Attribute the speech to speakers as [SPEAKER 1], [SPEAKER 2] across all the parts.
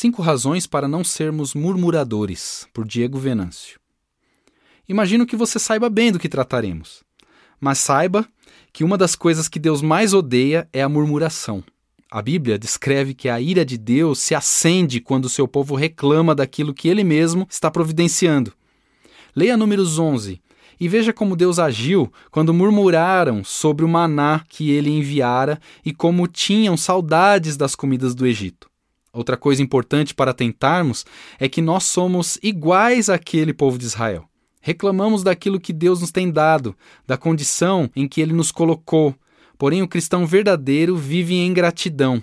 [SPEAKER 1] Cinco razões para não sermos murmuradores, por Diego Venâncio. Imagino que você saiba bem do que trataremos, mas saiba que uma das coisas que Deus mais odeia é a murmuração. A Bíblia descreve que a ira de Deus se acende quando seu povo reclama daquilo que ele mesmo está providenciando. Leia Números 11 e veja como Deus agiu quando murmuraram sobre o maná que ele enviara e como tinham saudades das comidas do Egito. Outra coisa importante para tentarmos é que nós somos iguais àquele povo de Israel. Reclamamos daquilo que Deus nos tem dado, da condição em que ele nos colocou. Porém, o cristão verdadeiro vive em gratidão.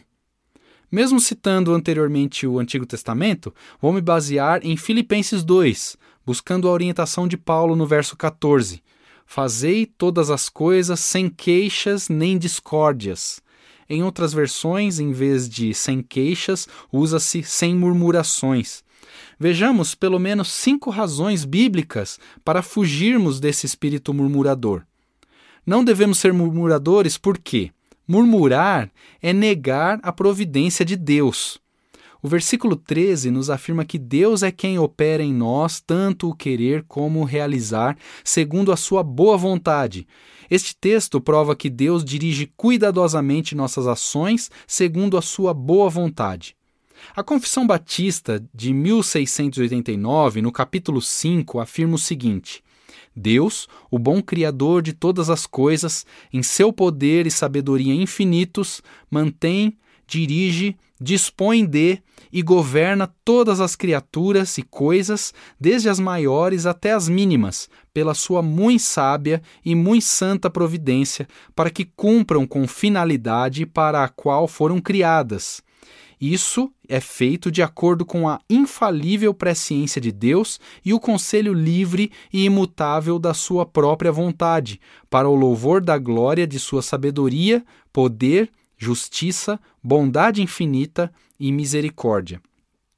[SPEAKER 1] Mesmo citando anteriormente o Antigo Testamento, vou me basear em Filipenses 2, buscando a orientação de Paulo no verso 14. Fazei todas as coisas sem queixas nem discórdias em outras versões, em vez de sem queixas, usa-se sem murmurações. Vejamos pelo menos cinco razões bíblicas para fugirmos desse espírito murmurador. Não devemos ser murmuradores porque murmurar é negar a providência de Deus. O versículo 13 nos afirma que Deus é quem opera em nós tanto o querer como o realizar, segundo a sua boa vontade. Este texto prova que Deus dirige cuidadosamente nossas ações segundo a sua boa vontade. A Confissão Batista de 1689, no capítulo 5, afirma o seguinte: Deus, o bom Criador de todas as coisas, em seu poder e sabedoria infinitos, mantém, dirige, dispõe de e governa todas as criaturas e coisas, desde as maiores até as mínimas, pela sua muito sábia e muito santa providência, para que cumpram com finalidade para a qual foram criadas. Isso é feito de acordo com a infalível presciência de Deus e o conselho livre e imutável da sua própria vontade, para o louvor da glória de sua sabedoria, poder, justiça, bondade infinita e misericórdia.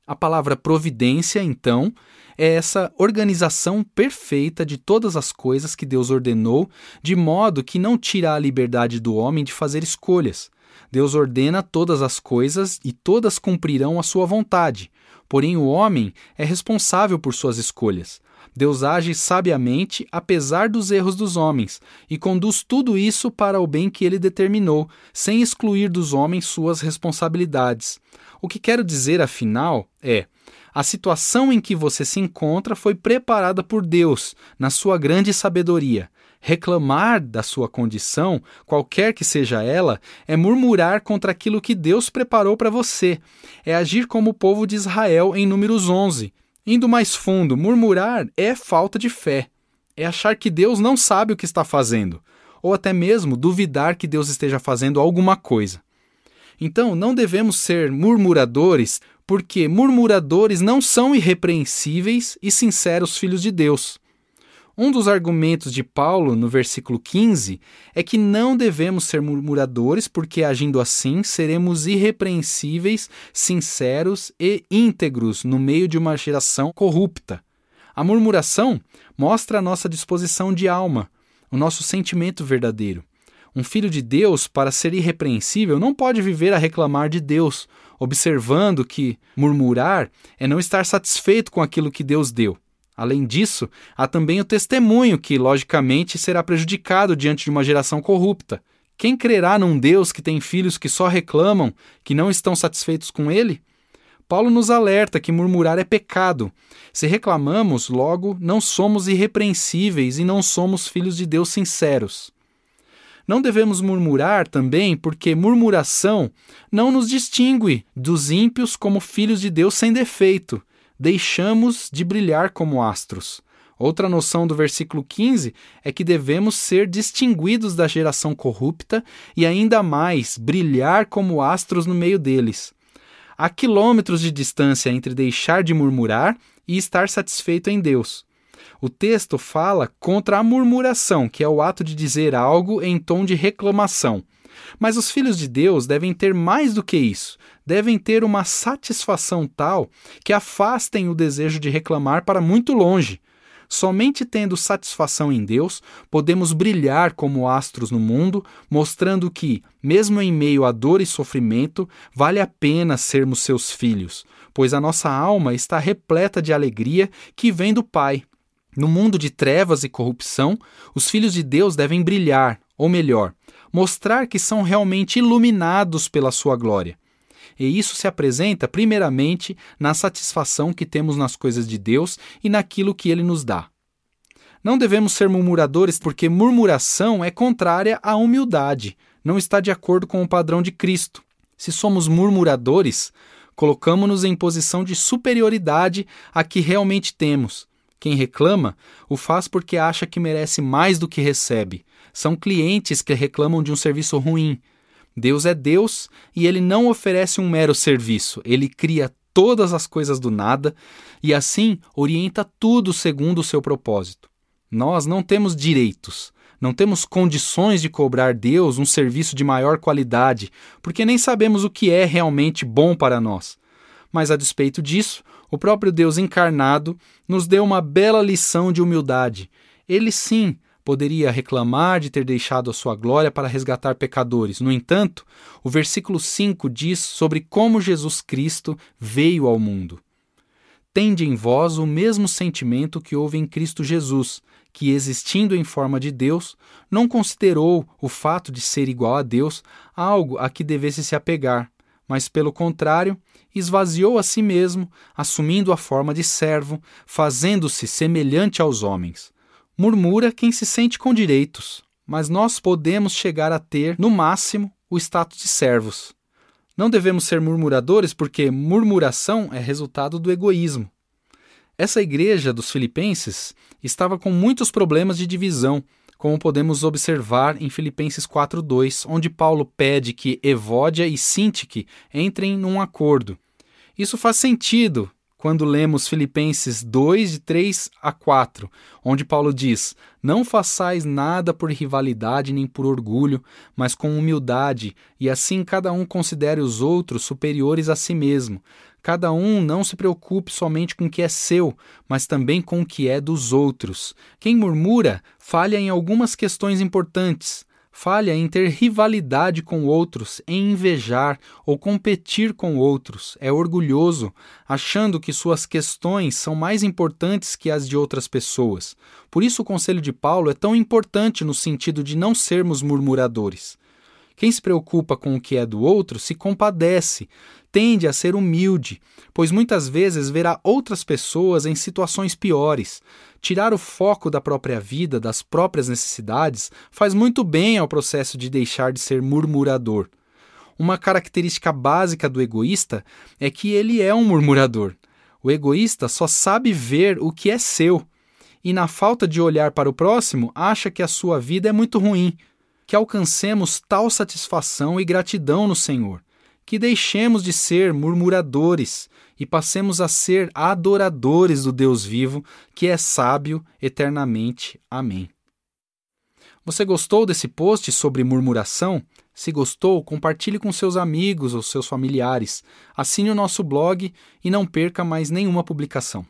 [SPEAKER 1] A palavra providência, então, é essa organização perfeita de todas as coisas que Deus ordenou, de modo que não tira a liberdade do homem de fazer escolhas. Deus ordena todas as coisas e todas cumprirão a sua vontade. Porém, o homem é responsável por suas escolhas. Deus age sabiamente apesar dos erros dos homens e conduz tudo isso para o bem que ele determinou, sem excluir dos homens suas responsabilidades. O que quero dizer, afinal, é: a situação em que você se encontra foi preparada por Deus, na sua grande sabedoria. Reclamar da sua condição, qualquer que seja ela, é murmurar contra aquilo que Deus preparou para você. É agir como o povo de Israel em Números 11. Indo mais fundo, murmurar é falta de fé. É achar que Deus não sabe o que está fazendo, ou até mesmo duvidar que Deus esteja fazendo alguma coisa. Então, não devemos ser murmuradores, porque murmuradores não são irrepreensíveis e sinceros filhos de Deus. Um dos argumentos de Paulo no versículo 15 é que não devemos ser murmuradores, porque agindo assim seremos irrepreensíveis, sinceros e íntegros no meio de uma geração corrupta. A murmuração mostra a nossa disposição de alma, o nosso sentimento verdadeiro. Um filho de Deus, para ser irrepreensível, não pode viver a reclamar de Deus, observando que murmurar é não estar satisfeito com aquilo que Deus deu. Além disso, há também o testemunho que, logicamente, será prejudicado diante de uma geração corrupta. Quem crerá num Deus que tem filhos que só reclamam, que não estão satisfeitos com ele? Paulo nos alerta que murmurar é pecado. Se reclamamos, logo não somos irrepreensíveis e não somos filhos de Deus sinceros. Não devemos murmurar também, porque murmuração não nos distingue dos ímpios como filhos de Deus sem defeito deixamos de brilhar como astros. Outra noção do versículo 15 é que devemos ser distinguidos da geração corrupta e ainda mais brilhar como astros no meio deles. Há quilômetros de distância entre deixar de murmurar e estar satisfeito em Deus. O texto fala contra a murmuração, que é o ato de dizer algo em tom de reclamação. Mas os filhos de Deus devem ter mais do que isso. Devem ter uma satisfação tal que afastem o desejo de reclamar para muito longe. Somente tendo satisfação em Deus, podemos brilhar como astros no mundo, mostrando que, mesmo em meio a dor e sofrimento, vale a pena sermos seus filhos, pois a nossa alma está repleta de alegria que vem do Pai. No mundo de trevas e corrupção, os filhos de Deus devem brilhar, ou melhor, mostrar que são realmente iluminados pela sua glória. E isso se apresenta, primeiramente, na satisfação que temos nas coisas de Deus e naquilo que Ele nos dá. Não devemos ser murmuradores porque murmuração é contrária à humildade, não está de acordo com o padrão de Cristo. Se somos murmuradores, colocamos-nos em posição de superioridade a que realmente temos. Quem reclama o faz porque acha que merece mais do que recebe. São clientes que reclamam de um serviço ruim, Deus é Deus e ele não oferece um mero serviço, ele cria todas as coisas do nada e assim orienta tudo segundo o seu propósito. Nós não temos direitos, não temos condições de cobrar Deus um serviço de maior qualidade, porque nem sabemos o que é realmente bom para nós. Mas a despeito disso, o próprio Deus encarnado nos deu uma bela lição de humildade. Ele sim poderia reclamar de ter deixado a sua glória para resgatar pecadores. No entanto, o versículo 5 diz sobre como Jesus Cristo veio ao mundo. Tende em vós o mesmo sentimento que houve em Cristo Jesus, que, existindo em forma de Deus, não considerou o fato de ser igual a Deus algo a que devesse se apegar, mas, pelo contrário, esvaziou a si mesmo, assumindo a forma de servo, fazendo-se semelhante aos homens Murmura quem se sente com direitos, mas nós podemos chegar a ter, no máximo, o status de servos. Não devemos ser murmuradores porque murmuração é resultado do egoísmo. Essa igreja dos Filipenses estava com muitos problemas de divisão, como podemos observar em Filipenses 4:2, onde Paulo pede que Evódia e Sintique entrem num acordo. Isso faz sentido, quando lemos Filipenses 2, de 3 a 4, onde Paulo diz: Não façais nada por rivalidade nem por orgulho, mas com humildade, e assim cada um considere os outros superiores a si mesmo. Cada um não se preocupe somente com o que é seu, mas também com o que é dos outros. Quem murmura falha em algumas questões importantes falha em ter rivalidade com outros, em invejar ou competir com outros, é orgulhoso, achando que suas questões são mais importantes que as de outras pessoas. Por isso, o conselho de Paulo é tão importante no sentido de não sermos murmuradores. Quem se preocupa com o que é do outro se compadece, tende a ser humilde, pois muitas vezes verá outras pessoas em situações piores. Tirar o foco da própria vida, das próprias necessidades, faz muito bem ao processo de deixar de ser murmurador. Uma característica básica do egoísta é que ele é um murmurador. O egoísta só sabe ver o que é seu e, na falta de olhar para o próximo, acha que a sua vida é muito ruim que alcancemos tal satisfação e gratidão no Senhor, que deixemos de ser murmuradores e passemos a ser adoradores do Deus vivo, que é sábio eternamente. Amém. Você gostou desse post sobre murmuração? Se gostou, compartilhe com seus amigos ou seus familiares. Assine o nosso blog e não perca mais nenhuma publicação.